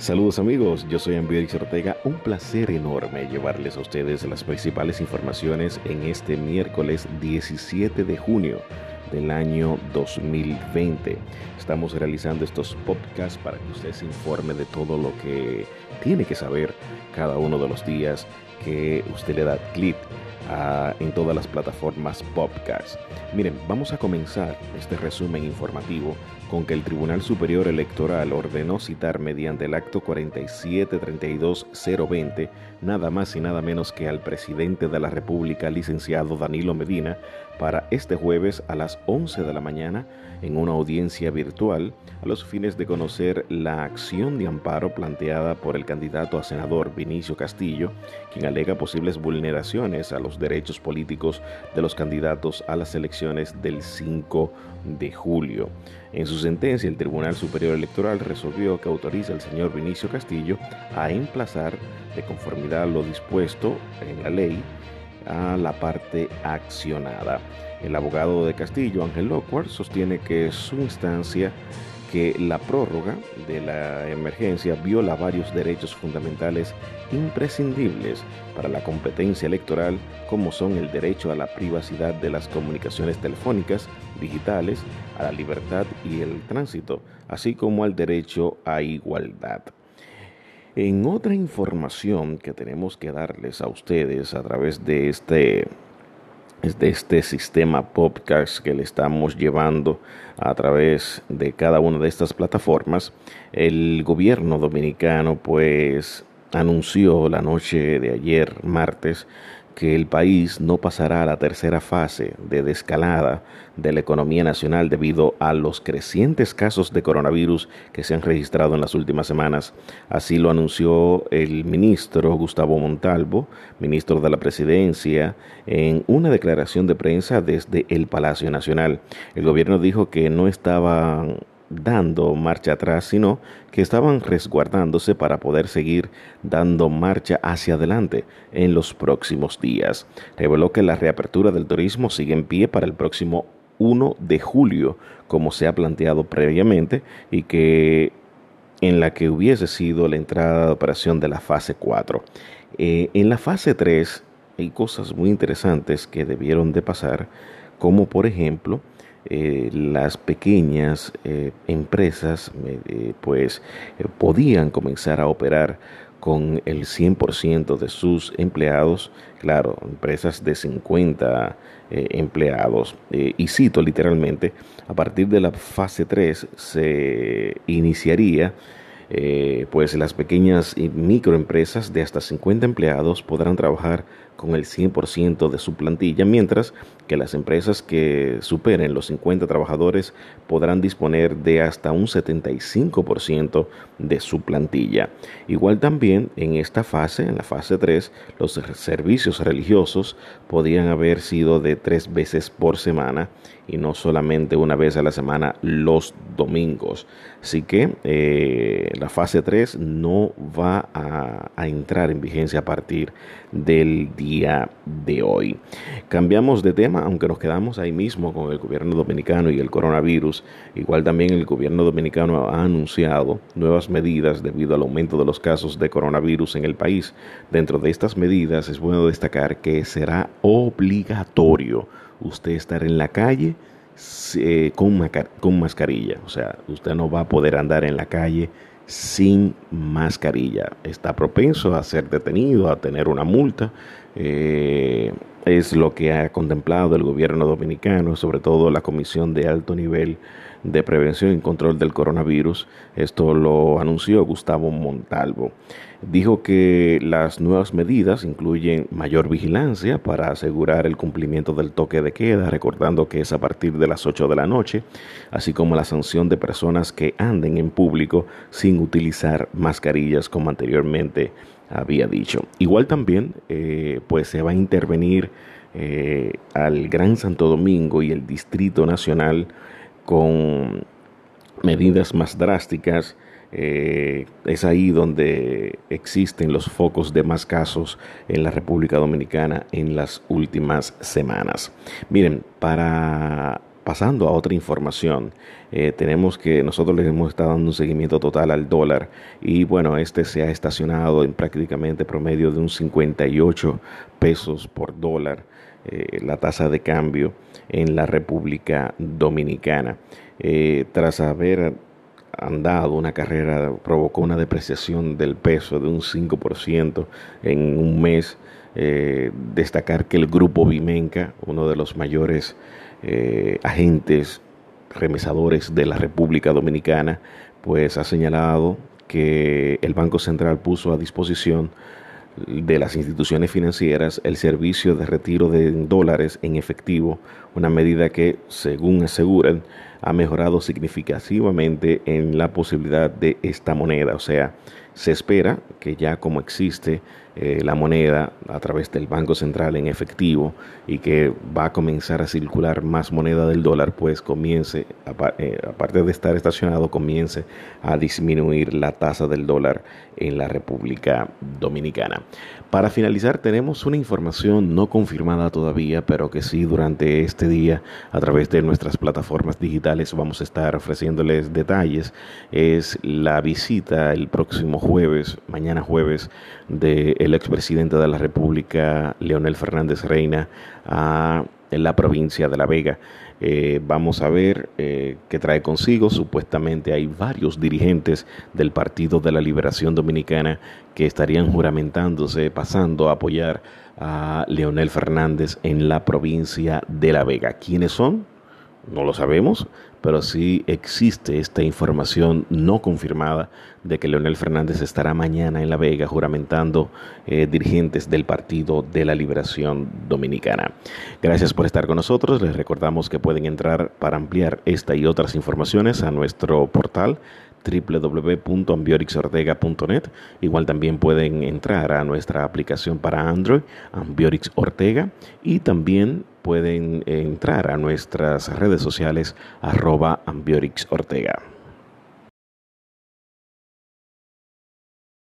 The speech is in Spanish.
Saludos amigos, yo soy Ambiorix Ortega, un placer enorme llevarles a ustedes las principales informaciones en este miércoles 17 de junio del año 2020. Estamos realizando estos podcasts para que usted se informe de todo lo que tiene que saber cada uno de los días que usted le da clic en todas las plataformas podcast. Miren, vamos a comenzar este resumen informativo con que el Tribunal Superior Electoral ordenó citar mediante el acto 4732020 nada más y nada menos que al presidente de la República, licenciado Danilo Medina, para este jueves a las 11 de la mañana en una audiencia virtual a los fines de conocer la acción de amparo planteada por el candidato a senador Vinicio Castillo, quien alega posibles vulneraciones a los derechos políticos de los candidatos a las elecciones del 5 de julio. En su sentencia, el Tribunal Superior Electoral resolvió que autoriza al señor Vinicio Castillo a emplazar, de conformidad a lo dispuesto en la ley, a la parte accionada. El abogado de Castillo, Ángel Lockwood, sostiene que su instancia que la prórroga de la emergencia viola varios derechos fundamentales imprescindibles para la competencia electoral, como son el derecho a la privacidad de las comunicaciones telefónicas, digitales, a la libertad y el tránsito, así como al derecho a igualdad. En otra información que tenemos que darles a ustedes a través de este de este sistema podcast que le estamos llevando a través de cada una de estas plataformas, el gobierno dominicano pues anunció la noche de ayer martes que el país no pasará a la tercera fase de descalada de la economía nacional debido a los crecientes casos de coronavirus que se han registrado en las últimas semanas. Así lo anunció el ministro Gustavo Montalvo, ministro de la Presidencia, en una declaración de prensa desde el Palacio Nacional. El gobierno dijo que no estaban dando marcha atrás, sino que estaban resguardándose para poder seguir dando marcha hacia adelante en los próximos días. Reveló que la reapertura del turismo sigue en pie para el próximo 1 de julio, como se ha planteado previamente, y que en la que hubiese sido la entrada de operación de la fase 4. Eh, en la fase 3 hay cosas muy interesantes que debieron de pasar, como por ejemplo eh, las pequeñas eh, empresas eh, pues podían comenzar a operar con el 100% de sus empleados, claro, empresas de 50 empleados. y cito literalmente, a partir de la fase 3 se iniciaría pues las pequeñas y microempresas de hasta 50 empleados podrán trabajar con el 100% de su plantilla, mientras que las empresas que superen los 50 trabajadores podrán disponer de hasta un 75% de su plantilla. Igual también en esta fase, en la fase 3, los servicios religiosos podían haber sido de tres veces por semana y no solamente una vez a la semana los domingos. Así que eh, la fase 3 no va a, a entrar en vigencia a partir del día de hoy. Cambiamos de tema, aunque nos quedamos ahí mismo con el gobierno dominicano y el coronavirus. Igual también el gobierno dominicano ha anunciado nuevas medidas debido al aumento de los casos de coronavirus en el país. Dentro de estas medidas es bueno destacar que será obligatorio usted estar en la calle eh, con, con mascarilla. O sea, usted no va a poder andar en la calle sin mascarilla. Está propenso a ser detenido, a tener una multa. Eh, es lo que ha contemplado el gobierno dominicano, sobre todo la Comisión de Alto Nivel de Prevención y Control del Coronavirus. Esto lo anunció Gustavo Montalvo. Dijo que las nuevas medidas incluyen mayor vigilancia para asegurar el cumplimiento del toque de queda, recordando que es a partir de las 8 de la noche, así como la sanción de personas que anden en público sin utilizar mascarillas como anteriormente había dicho. Igual también eh, pues se va a intervenir eh, al Gran Santo Domingo y el Distrito Nacional con medidas más drásticas. Eh, es ahí donde existen los focos de más casos en la República Dominicana en las últimas semanas. Miren, para pasando a otra información, eh, tenemos que nosotros les hemos estado dando un seguimiento total al dólar y bueno, este se ha estacionado en prácticamente promedio de un 58 pesos por dólar. Eh, la tasa de cambio en la República Dominicana. Eh, tras haber andado una carrera, provocó una depreciación del peso de un 5% en un mes. destacar que el grupo Vimenca, uno de los mayores eh, agentes remesadores de la República Dominicana, pues ha señalado que el Banco Central puso a disposición de las instituciones financieras el servicio de retiro de dólares en efectivo, una medida que, según aseguran, ha mejorado significativamente en la posibilidad de esta moneda. O sea, se espera que ya como existe eh, la moneda a través del Banco Central en efectivo y que va a comenzar a circular más moneda del dólar, pues comience, eh, aparte de estar estacionado, comience a disminuir la tasa del dólar en la República Dominicana. Para finalizar, tenemos una información no confirmada todavía, pero que sí durante este día a través de nuestras plataformas digitales vamos a estar ofreciéndoles detalles. Es la visita el próximo jueves, mañana jueves, de el expresidente de la República, Leonel Fernández Reina, a en la provincia de La Vega. Eh, vamos a ver eh, qué trae consigo. Supuestamente hay varios dirigentes del Partido de la Liberación Dominicana que estarían juramentándose, pasando a apoyar a Leonel Fernández en la provincia de La Vega. ¿Quiénes son? No lo sabemos, pero sí existe esta información no confirmada de que Leonel Fernández estará mañana en La Vega juramentando eh, dirigentes del Partido de la Liberación Dominicana. Gracias por estar con nosotros. Les recordamos que pueden entrar para ampliar esta y otras informaciones a nuestro portal www.ambiorixortega.net. Igual también pueden entrar a nuestra aplicación para Android, Ambiorix Ortega, y también pueden entrar a nuestras redes sociales arroba Ambiorix Ortega.